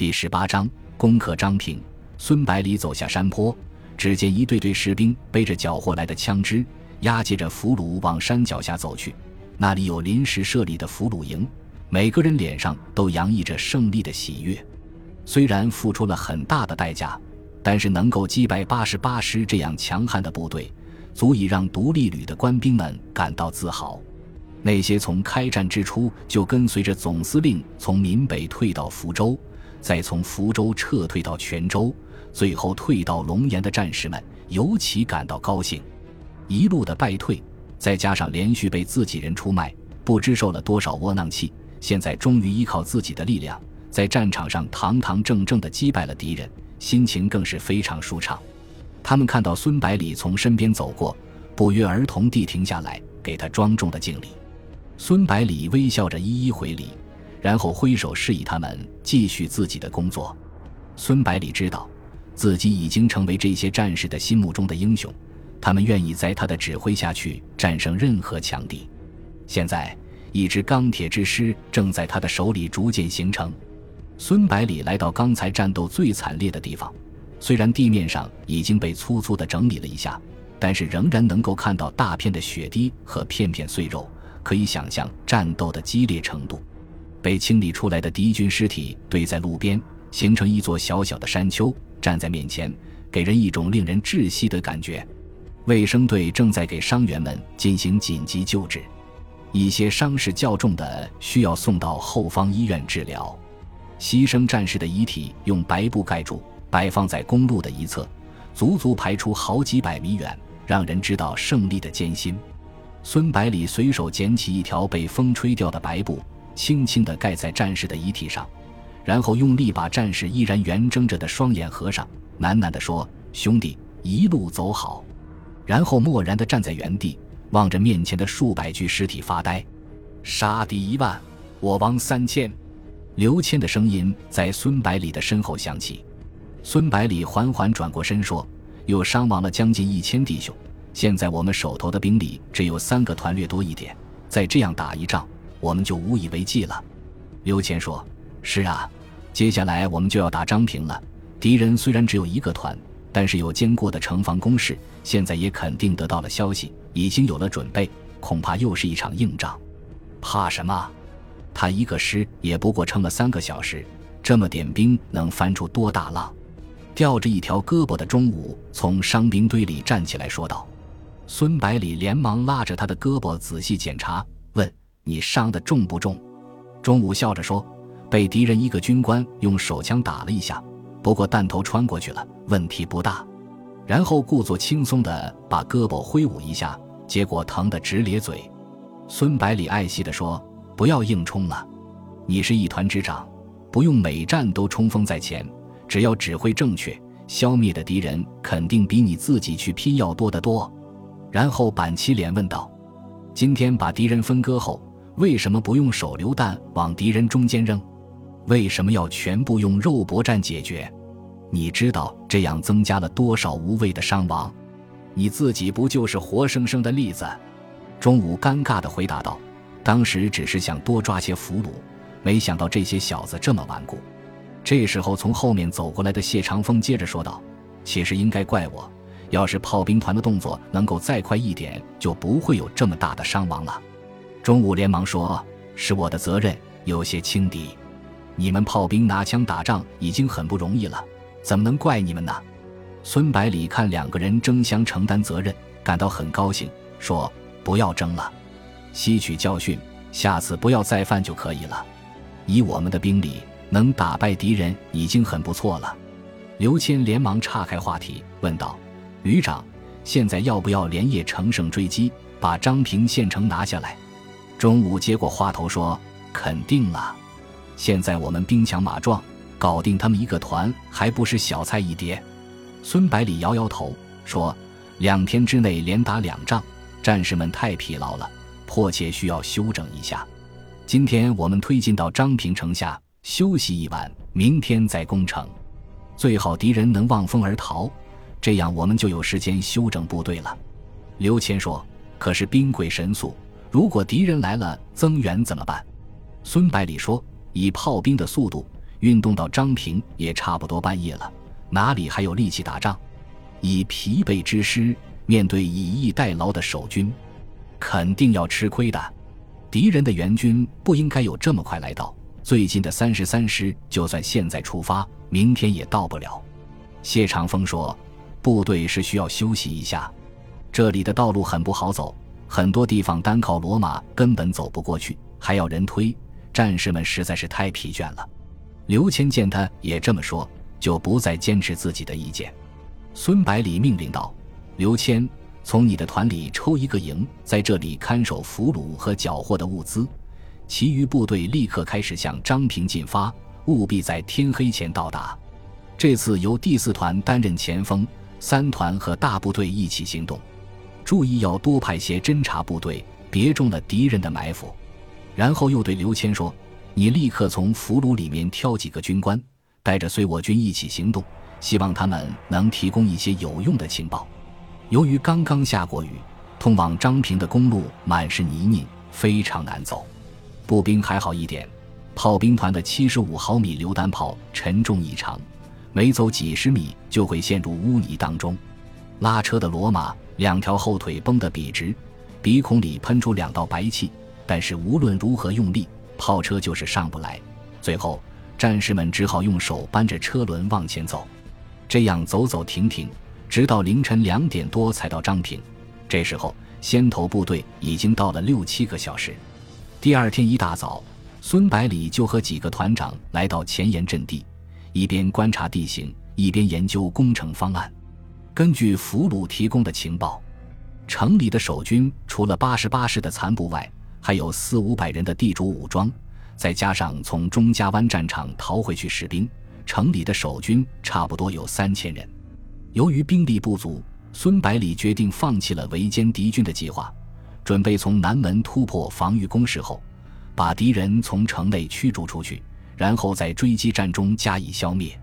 第十八章攻克张平。孙百里走下山坡，只见一队队士兵背着缴获来的枪支，押解着俘虏往山脚下走去。那里有临时设立的俘虏营，每个人脸上都洋溢着胜利的喜悦。虽然付出了很大的代价，但是能够击败八十八师这样强悍的部队，足以让独立旅的官兵们感到自豪。那些从开战之初就跟随着总司令从闽北退到福州，再从福州撤退到泉州。最后退到龙岩的战士们尤其感到高兴，一路的败退，再加上连续被自己人出卖，不知受了多少窝囊气，现在终于依靠自己的力量，在战场上堂堂正正地击败了敌人，心情更是非常舒畅。他们看到孙百里从身边走过，不约而同地停下来给他庄重的敬礼。孙百里微笑着一一回礼，然后挥手示意他们继续自己的工作。孙百里知道。自己已经成为这些战士的心目中的英雄，他们愿意在他的指挥下去战胜任何强敌。现在，一支钢铁之师正在他的手里逐渐形成。孙百里来到刚才战斗最惨烈的地方，虽然地面上已经被粗粗的整理了一下，但是仍然能够看到大片的血滴和片片碎肉，可以想象战斗的激烈程度。被清理出来的敌军尸体堆在路边，形成一座小小的山丘。站在面前，给人一种令人窒息的感觉。卫生队正在给伤员们进行紧急救治，一些伤势较重的需要送到后方医院治疗。牺牲战士的遗体用白布盖住，摆放在公路的一侧，足足排出好几百米远，让人知道胜利的艰辛。孙百里随手捡起一条被风吹掉的白布，轻轻地盖在战士的遗体上。然后用力把战士依然圆睁着的双眼合上，喃喃地说：“兄弟，一路走好。”然后默然地站在原地，望着面前的数百具尸体发呆。杀敌一万，我亡三千。刘谦的声音在孙百里的身后响起。孙百里缓缓转过身说：“又伤亡了将近一千弟兄，现在我们手头的兵力只有三个团略多一点，再这样打一仗，我们就无以为继了。”刘谦说。是啊，接下来我们就要打张平了。敌人虽然只有一个团，但是有坚固的城防工事，现在也肯定得到了消息，已经有了准备，恐怕又是一场硬仗。怕什么？他一个师也不过撑了三个小时，这么点兵能翻出多大浪？吊着一条胳膊的钟武从伤兵堆里站起来说道。孙百里连忙拉着他的胳膊仔细检查，：“你伤的重不重？”钟武笑着说。被敌人一个军官用手枪打了一下，不过弹头穿过去了，问题不大。然后故作轻松地把胳膊挥舞一下，结果疼得直咧嘴。孙百里爱惜地说：“不要硬冲了，你是一团之长，不用每战都冲锋在前，只要指挥正确，消灭的敌人肯定比你自己去拼要多得多。”然后板起脸问道：“今天把敌人分割后，为什么不用手榴弹往敌人中间扔？”为什么要全部用肉搏战解决？你知道这样增加了多少无谓的伤亡？你自己不就是活生生的例子？钟武尴尬地回答道：“当时只是想多抓些俘虏，没想到这些小子这么顽固。”这时候，从后面走过来的谢长风接着说道：“其实应该怪我，要是炮兵团的动作能够再快一点，就不会有这么大的伤亡了。”钟武连忙说：“是我的责任，有些轻敌。”你们炮兵拿枪打仗已经很不容易了，怎么能怪你们呢？孙百里看两个人争相承担责任，感到很高兴，说：“不要争了，吸取教训，下次不要再犯就可以了。以我们的兵力，能打败敌人已经很不错了。”刘谦连忙岔开话题，问道：“旅长，现在要不要连夜乘胜追击，把张平县城拿下来？”钟武接过话头说：“肯定了。”现在我们兵强马壮，搞定他们一个团还不是小菜一碟？孙百里摇摇头说：“两天之内连打两仗，战士们太疲劳了，迫切需要休整一下。今天我们推进到张平城下休息一晚，明天再攻城。最好敌人能望风而逃，这样我们就有时间休整部队了。”刘谦说：“可是兵贵神速，如果敌人来了增援怎么办？”孙百里说。以炮兵的速度，运动到张平也差不多半夜了，哪里还有力气打仗？以疲惫之师面对以逸待劳的守军，肯定要吃亏的。敌人的援军不应该有这么快来到。最近的三十三师，就算现在出发，明天也到不了。谢长风说：“部队是需要休息一下，这里的道路很不好走，很多地方单靠骡马根本走不过去，还要人推，战士们实在是太疲倦了。”刘谦见他也这么说，就不再坚持自己的意见。孙百里命令道：“刘谦，从你的团里抽一个营，在这里看守俘虏和缴获的物资。”其余部队立刻开始向张平进发，务必在天黑前到达。这次由第四团担任前锋，三团和大部队一起行动。注意要多派些侦察部队，别中了敌人的埋伏。然后又对刘谦说：“你立刻从俘虏里面挑几个军官，带着随我军一起行动，希望他们能提供一些有用的情报。”由于刚刚下过雨，通往张平的公路满是泥泞，非常难走。步兵还好一点，炮兵团的七十五毫米榴弹炮沉重异常，每走几十米就会陷入污泥当中。拉车的骡马两条后腿绷得笔直，鼻孔里喷出两道白气，但是无论如何用力，炮车就是上不来。最后，战士们只好用手扳着车轮往前走，这样走走停停，直到凌晨两点多才到张平。这时候，先头部队已经到了六七个小时。第二天一大早，孙百里就和几个团长来到前沿阵地，一边观察地形，一边研究工程方案。根据俘虏提供的情报，城里的守军除了八十八师的残部外，还有四五百人的地主武装，再加上从钟家湾战场逃回去士兵，城里的守军差不多有三千人。由于兵力不足，孙百里决定放弃了围歼敌军的计划。准备从南门突破防御工事后，把敌人从城内驱逐出去，然后在追击战中加以消灭。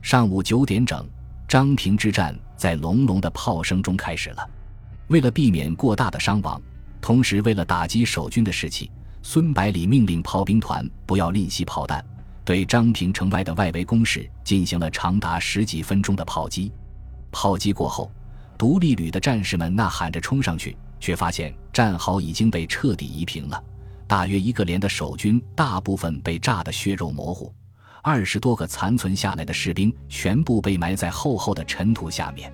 上午九点整，张平之战在隆隆的炮声中开始了。为了避免过大的伤亡，同时为了打击守军的士气，孙百里命令炮兵团不要吝惜炮弹，对张平城外的外围工事进行了长达十几分钟的炮击。炮击过后，独立旅的战士们呐喊着冲上去。却发现战壕已经被彻底夷平了，大约一个连的守军大部分被炸得血肉模糊，二十多个残存下来的士兵全部被埋在厚厚的尘土下面，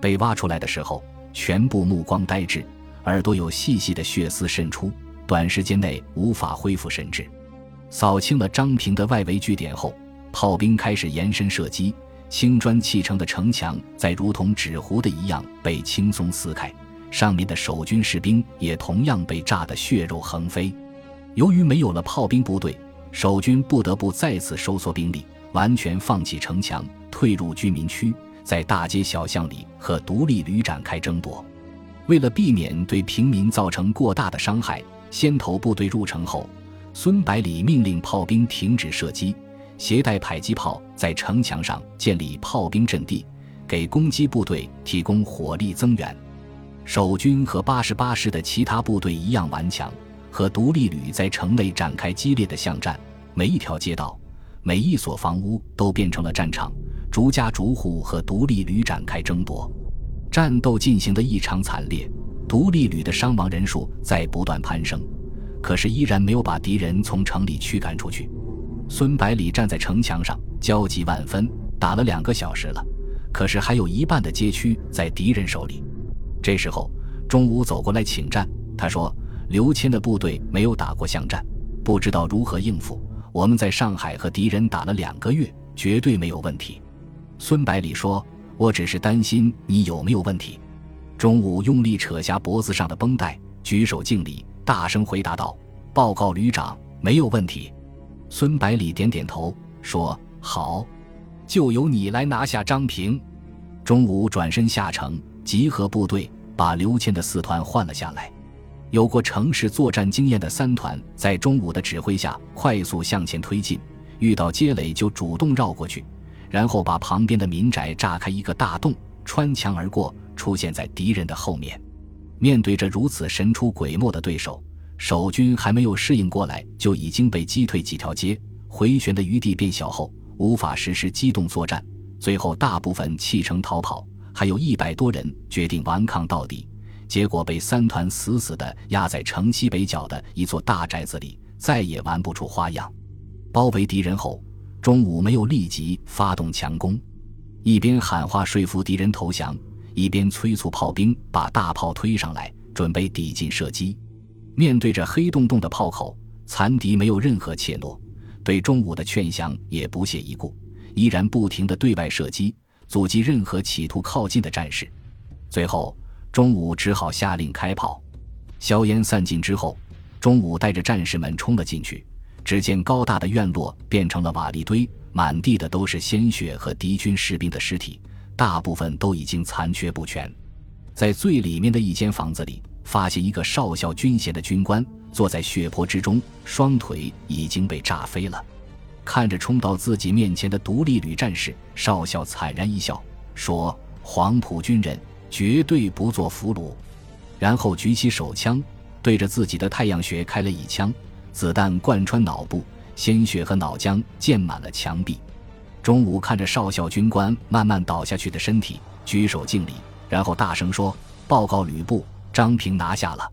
被挖出来的时候，全部目光呆滞，耳朵有细细的血丝渗出，短时间内无法恢复神智。扫清了张平的外围据点后，炮兵开始延伸射击，青砖砌成的城墙在如同纸糊的一样被轻松撕开。上面的守军士兵也同样被炸得血肉横飞。由于没有了炮兵部队，守军不得不再次收缩兵力，完全放弃城墙，退入居民区，在大街小巷里和独立旅展开争夺。为了避免对平民造成过大的伤害，先头部队入城后，孙百里命令炮兵停止射击，携带迫击炮在城墙上建立炮兵阵地，给攻击部队提供火力增援。守军和八十八师的其他部队一样顽强，和独立旅在城内展开激烈的巷战。每一条街道、每一所房屋都变成了战场，逐家逐户和独立旅展开争夺。战斗进行的异常惨烈，独立旅的伤亡人数在不断攀升，可是依然没有把敌人从城里驱赶出去。孙百里站在城墙上，焦急万分。打了两个小时了，可是还有一半的街区在敌人手里。这时候，钟武走过来请战。他说：“刘谦的部队没有打过巷战，不知道如何应付。我们在上海和敌人打了两个月，绝对没有问题。”孙百里说：“我只是担心你有没有问题。”钟武用力扯下脖子上的绷带，举手敬礼，大声回答道：“报告旅长，没有问题。”孙百里点点头，说：“好，就由你来拿下张平。”钟武转身下城。集合部队，把刘谦的四团换了下来。有过城市作战经验的三团，在中午的指挥下快速向前推进，遇到街垒就主动绕过去，然后把旁边的民宅炸开一个大洞，穿墙而过，出现在敌人的后面。面对着如此神出鬼没的对手，守军还没有适应过来，就已经被击退几条街，回旋的余地变小后，无法实施机动作战。最后，大部分弃城逃跑，还有一百多人决定顽抗到底。结果被三团死死地压在城西北角的一座大宅子里，再也玩不出花样。包围敌人后，中午没有立即发动强攻，一边喊话说服敌人投降，一边催促炮兵把大炮推上来，准备抵近射击。面对着黑洞洞的炮口，残敌没有任何怯懦，对中午的劝降也不屑一顾，依然不停地对外射击，阻击任何企图靠近的战士。最后。中午只好下令开炮，硝烟散尽之后，中午带着战士们冲了进去。只见高大的院落变成了瓦砾堆，满地的都是鲜血和敌军士兵的尸体，大部分都已经残缺不全。在最里面的一间房子里，发现一个少校军衔的军官坐在血泊之中，双腿已经被炸飞了。看着冲到自己面前的独立旅战士，少校惨然一笑，说：“黄埔军人。”绝对不做俘虏，然后举起手枪，对着自己的太阳穴开了一枪，子弹贯穿脑部，鲜血和脑浆溅满了墙壁。中午看着少校军官慢慢倒下去的身体，举手敬礼，然后大声说：“报告吕布，张平拿下了。”